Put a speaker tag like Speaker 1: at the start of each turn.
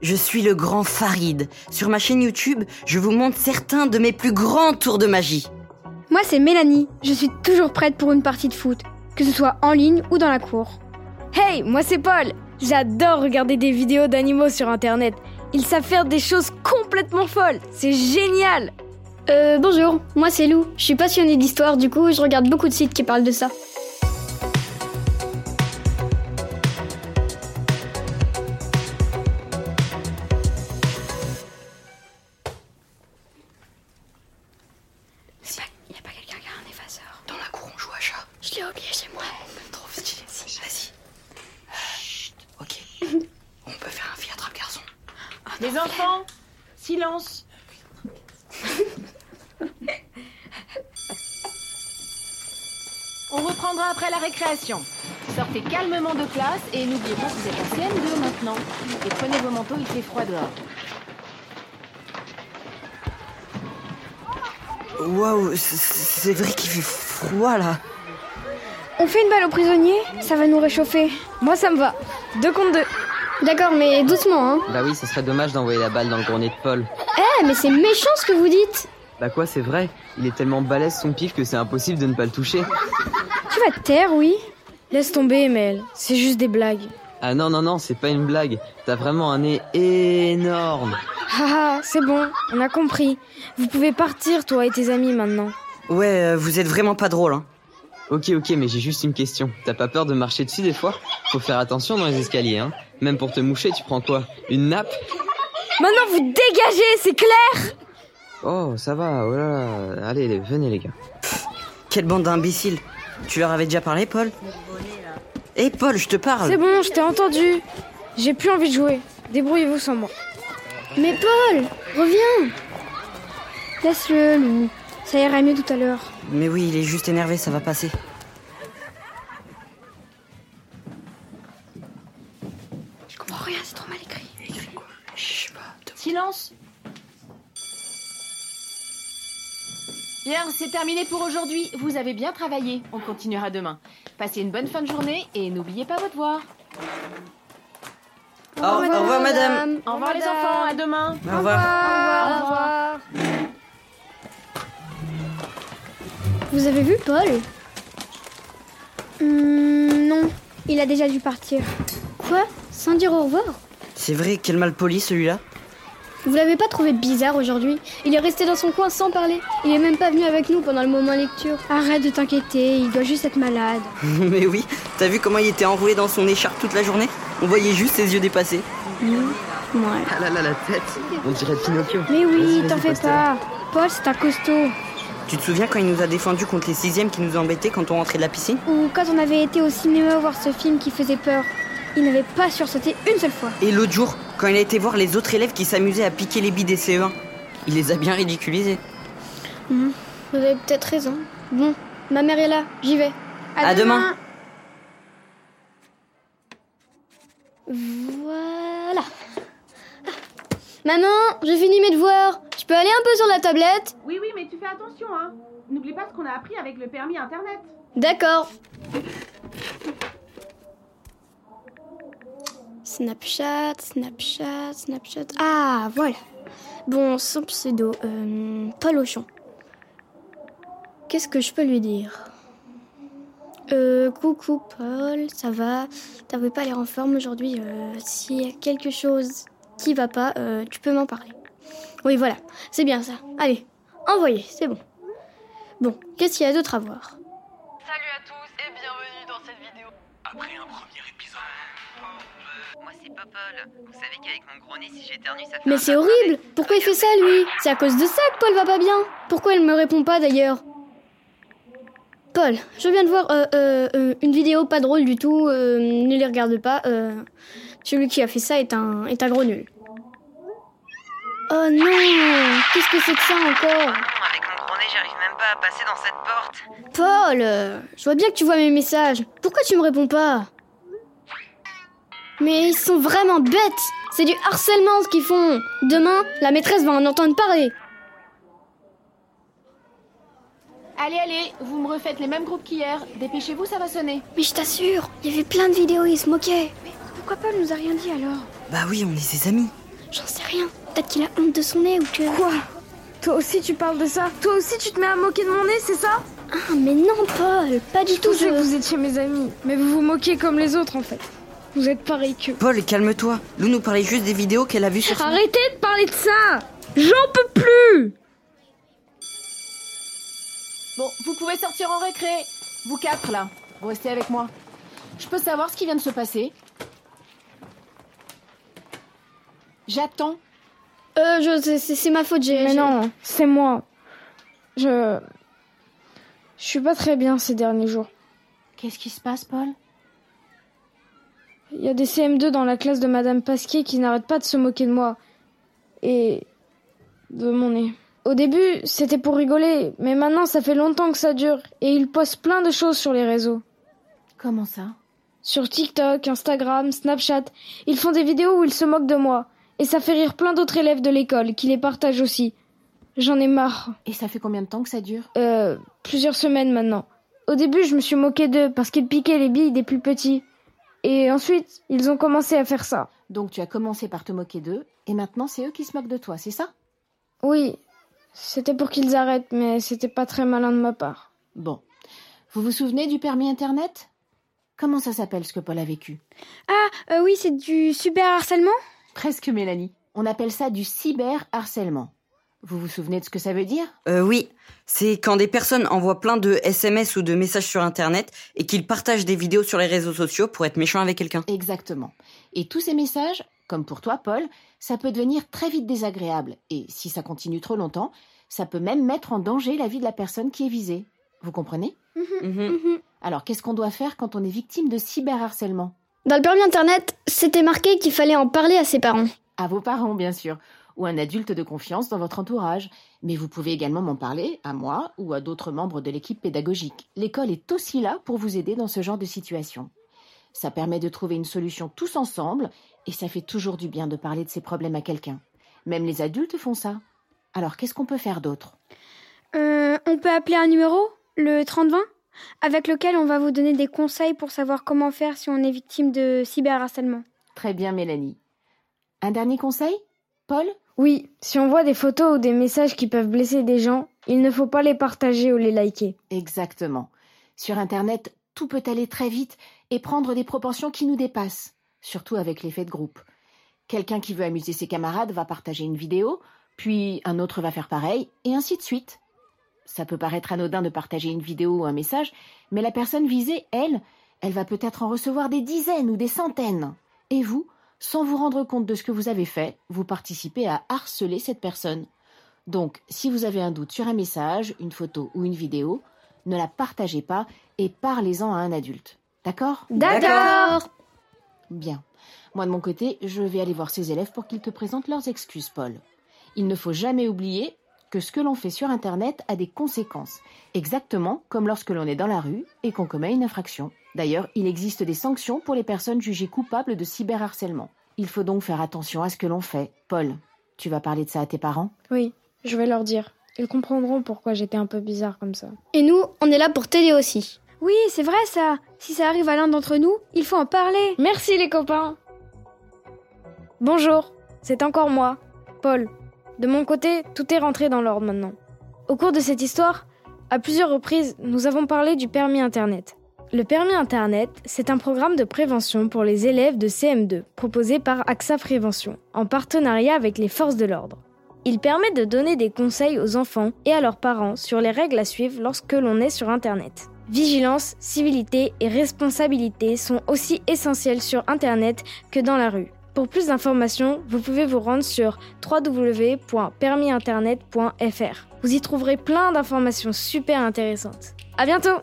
Speaker 1: Je suis le grand Farid. Sur ma chaîne YouTube, je vous montre certains de mes plus grands tours de magie.
Speaker 2: Moi, c'est Mélanie. Je suis toujours prête pour une partie de foot, que ce soit en ligne ou dans la cour.
Speaker 3: Hey, moi c'est Paul. J'adore regarder des vidéos d'animaux sur internet. Ils savent faire des choses complètement folles. C'est génial.
Speaker 2: Euh, bonjour, moi c'est Lou. Je suis passionnée d'histoire, du coup, je regarde beaucoup de sites qui parlent de ça.
Speaker 4: Les enfants, silence. On reprendra après la récréation. Sortez calmement de classe et n'oubliez pas que vous êtes en CM2 maintenant. Et prenez vos manteaux, il fait froid dehors.
Speaker 1: Waouh, c'est- c'est vrai qu'il fait froid là.
Speaker 2: On fait une balle aux prisonniers Ça va nous réchauffer.
Speaker 3: Moi ça me va. Deux contre deux.
Speaker 2: D'accord, mais doucement, hein.
Speaker 5: Bah oui, ce serait dommage d'envoyer la balle dans le grenier de Paul.
Speaker 2: Eh, mais c'est méchant ce que vous dites
Speaker 5: Bah quoi, c'est vrai. Il est tellement balèze son pif que c'est impossible de ne pas le toucher.
Speaker 2: Tu vas te taire, oui
Speaker 3: Laisse tomber, Mel. C'est juste des blagues.
Speaker 5: Ah non, non, non, c'est pas une blague. T'as vraiment un nez énorme.
Speaker 3: Haha, c'est bon. On a compris. Vous pouvez partir, toi et tes amis maintenant.
Speaker 1: Ouais, euh, vous êtes vraiment pas drôle, hein.
Speaker 5: Ok, ok, mais j'ai juste une question. T'as pas peur de marcher dessus des fois? Faut faire attention dans les escaliers, hein. Même pour te moucher, tu prends quoi? Une nappe?
Speaker 3: Maintenant vous dégagez, c'est clair
Speaker 5: Oh, ça va, oh là là. Allez, les- venez les gars.
Speaker 1: Quelle bande d'imbéciles. Tu leur avais déjà parlé, Paul? Hé, Paul, je te parle.
Speaker 3: C'est bon, je t'ai entendu. J'ai plus envie de jouer. Débrouillez-vous sans moi.
Speaker 2: Mais Paul, reviens Laisse-le, Lou. Ça ira mieux tout à l'heure.
Speaker 1: Mais oui, il est juste énervé, ça va passer.
Speaker 2: Je comprends rien, c'est trop mal écrit.
Speaker 1: Je sais pas.
Speaker 4: Silence. Bien, c'est terminé pour aujourd'hui. Vous avez bien travaillé. On continuera demain. Passez une bonne fin de journée et n'oubliez pas votre devoir.
Speaker 1: Au, au revoir, madame.
Speaker 4: Au revoir les enfants, à demain.
Speaker 1: Au revoir.
Speaker 3: Au revoir.
Speaker 2: Vous avez vu Paul Hmm, non, il a déjà dû partir. Quoi? Sans dire au revoir?
Speaker 1: C'est vrai, quel mal poli celui-là.
Speaker 2: Vous l'avez pas trouvé bizarre aujourd'hui? Il est resté dans son coin sans parler. Il est même pas venu avec nous pendant le moment lecture. Arrête de t'inquiéter, il doit juste être malade.
Speaker 1: Mais oui, t'as vu comment il était enroulé dans son écharpe toute la journée? On voyait juste ses yeux dépasser.
Speaker 2: Ouais.
Speaker 5: Ah là là, la tête. On dirait Pinocchio.
Speaker 2: Mais oui, t'en fais pas. Paul, c'est un costaud.
Speaker 1: Tu te souviens quand il nous a défendu contre les sixièmes qui nous embêtaient quand on rentrait de la piscine
Speaker 2: Ou quand on avait été au cinéma voir ce film qui faisait peur. Il n'avait pas sursauté une seule fois.
Speaker 1: Et l'autre jour, quand il a été voir les autres élèves qui s'amusaient à piquer les billes des CE1, il les a bien ridiculisés.
Speaker 2: Vous avez peut-être raison. Bon, ma mère est là, j'y vais.
Speaker 1: À demain.
Speaker 2: Voilà. Ah. Maman, j'ai fini mes devoirs. Je peux aller un peu sur la tablette
Speaker 4: Oui, oui, mais tu fais attention, hein. N'oublie pas ce qu'on a appris avec le permis Internet.
Speaker 2: D'accord. Snapchat, Snapchat, Snapchat. Ah, voilà. Bon, son pseudo, euh, Paul Auchon. Qu'est-ce que je peux lui dire? Euh, coucou Paul, ça va? T'avais pas l'air en forme aujourd'hui. Euh, S'il y a quelque chose qui va pas, tu peux m'en parler. Oui, voilà, c'est bien ça. Allez, envoyez, c'est bon. Bon, qu'est-ce qu'il y a d'autre à voir?
Speaker 6: Salut à tous et bienvenue dans cette vidéo.
Speaker 7: Après un premier épisode.
Speaker 5: Moi, c'est pas Paul. Vous savez qu'avec mon gros nez, si j'éternue, ça fait
Speaker 2: Mais c'est horrible Pourquoi il fait ça, lui? C'est à cause de ça que Paul va pas bien Pourquoi il me répond pas, d'ailleurs? Paul, je viens de voir euh, euh, euh, une vidéo pas drôle du tout, ne les regarde pas. celui qui a fait ça est un, est un gros nul. Oh non Qu'est-ce que c'est que ça encore?
Speaker 5: J'arrive même pas à passer dans cette porte.
Speaker 2: Paul euh, Je vois bien que tu vois mes messages. Pourquoi tu me réponds pas? Mais ils sont vraiment bêtes C'est du harcèlement ce qu'ils font Demain, la maîtresse va en entendre parler
Speaker 4: Allez, allez, vous me refaites les mêmes groupes qu'hier. Dépêchez-vous, ça va sonner.
Speaker 2: Mais je t'assure, il y avait plein de vidéos, ils se moquaient. Mais pourquoi Paul nous a rien dit alors?
Speaker 1: Bah oui, on est ses amis.
Speaker 2: J'en sais rien. Peut-être qu'il a honte de son nez ou que.
Speaker 3: Quoi? Toi aussi tu parles de ça Toi aussi tu te mets à moquer de mon nez, c'est ça?
Speaker 2: Ah, mais non, Paul, pas du tout.
Speaker 3: Je sais que vous étiez mes amis, mais vous vous moquez comme les autres en fait. Vous êtes pareil qu'eux.
Speaker 1: Paul, calme-toi. Lou nous parlait juste des vidéos qu'elle a vues sur son...
Speaker 3: Arrêtez de parler de ça J'en peux plus
Speaker 4: Bon, vous pouvez sortir en récré. Vous quatre, là. Vous restez avec moi. Je peux savoir ce qui vient de se passer? J'attends.
Speaker 2: Euh, je, c'est- ma faute, j'ai.
Speaker 3: Mais non, c'est moi. Je... Je suis pas très bien ces derniers jours.
Speaker 4: Qu'est-ce qui se passe, Paul?
Speaker 3: Il y a des CM2 dans la classe de Madame Pasquier qui n'arrêtent pas de se moquer de moi. Et de mon nez. Au début, c'était pour rigoler, mais maintenant ça fait longtemps que ça dure. Et ils postent plein de choses sur les réseaux.
Speaker 4: Comment ça?
Speaker 3: Sur TikTok, Instagram, Snapchat. Ils font des vidéos où ils se moquent de moi. Et ça fait rire plein d'autres élèves de l'école qui les partagent aussi. J'en ai marre.
Speaker 4: Et ça fait combien de temps que ça dure
Speaker 3: Euh, plusieurs semaines maintenant. Au début, je me suis moqué d'eux parce qu'ils piquaient les billes des plus petits. Et ensuite, ils ont commencé à faire ça.
Speaker 4: Donc tu as commencé par te moquer d'eux, et maintenant c'est eux qui se moquent de toi, c'est ça?
Speaker 3: Oui, c'était pour qu'ils arrêtent, mais c'était pas très malin de ma part.
Speaker 4: Bon. Vous vous souvenez du permis Internet? Comment ça s'appelle ce que Paul a vécu?
Speaker 2: Ah, euh, oui, c'est du cyberharcèlement
Speaker 4: Presque Mélanie. On appelle ça du cyberharcèlement. Vous vous souvenez de ce que ça veut dire?
Speaker 1: Euh, oui, c'est quand des personnes envoient plein de SMS ou de messages sur Internet et qu'ils partagent des vidéos sur les réseaux sociaux pour être méchants avec quelqu'un.
Speaker 4: Exactement. Et tous ces messages, comme pour toi Paul, ça peut devenir très vite désagréable. Et si ça continue trop longtemps, ça peut même mettre en danger la vie de la personne qui est visée. Vous comprenez?
Speaker 1: Mhm.
Speaker 4: Alors qu'est-ce qu'on doit faire quand on est victime de cyberharcèlement?
Speaker 2: Dans le permis internet, c'était marqué qu'il fallait en parler à ses parents.
Speaker 4: À vos parents, bien sûr, ou un adulte de confiance dans votre entourage. Mais vous pouvez également m'en parler à moi ou à d'autres membres de l'équipe pédagogique. L'école est aussi là pour vous aider dans ce genre de situation. Ça permet de trouver une solution tous ensemble et ça fait toujours du bien de parler de ses problèmes à quelqu'un. Même les adultes font ça. Alors qu'est-ce qu'on peut faire d'autre?
Speaker 2: Euh, on peut appeler un numéro, le 3020, avec lequel on va vous donner des conseils pour savoir comment faire si on est victime de cyberharcèlement.
Speaker 4: Très bien, Mélanie. Un dernier conseil Paul?
Speaker 3: Oui, si on voit des photos ou des messages qui peuvent blesser des gens, il ne faut pas les partager ou les liker.
Speaker 4: Exactement. Sur Internet, tout peut aller très vite et prendre des proportions qui nous dépassent, surtout avec l'effet de groupe. Quelqu'un qui veut amuser ses camarades va partager une vidéo, puis un autre va faire pareil, et ainsi de suite. Ça peut paraître anodin de partager une vidéo ou un message, mais la personne visée, elle, elle va peut-être en recevoir des dizaines ou des centaines. Et vous, sans vous rendre compte de ce que vous avez fait, vous participez à harceler cette personne. Donc, si vous avez un doute sur un message, une photo ou une vidéo, ne la partagez pas et parlez-en à un adulte. D'accord?
Speaker 2: D'accord
Speaker 4: Bien. Moi, de mon côté, je vais aller voir ces élèves pour qu'ils te présentent leurs excuses, Paul. Il ne faut jamais oublier que ce que l'on fait sur Internet a des conséquences, exactement comme lorsque l'on est dans la rue et qu'on commet une infraction. D'ailleurs, il existe des sanctions pour les personnes jugées coupables de cyberharcèlement. Il faut donc faire attention à ce que l'on fait. Paul, tu vas parler de ça à tes parents?
Speaker 3: Oui, je vais leur dire. Ils comprendront pourquoi j'étais un peu bizarre comme ça.
Speaker 2: Et nous, on est là pour t'aider aussi. Oui, c'est vrai ça. Si ça arrive à l'un d'entre nous, il faut en parler.
Speaker 3: Merci les copains Bonjour, c'est encore moi, Paul. De mon côté, tout est rentré dans l'ordre maintenant. Au cours de cette histoire, à plusieurs reprises, nous avons parlé du permis Internet. Le permis Internet, c'est un programme de prévention pour les élèves de CM2, proposé par AXA Prévention, en partenariat avec les forces de l'ordre. Il permet de donner des conseils aux enfants et à leurs parents sur les règles à suivre lorsque l'on est sur Internet. Vigilance, civilité et responsabilité sont aussi essentiels sur Internet que dans la rue. Pour plus d'informations, vous pouvez vous rendre sur www.permisinternet.fr. Vous y trouverez plein d'informations super intéressantes. À bientôt!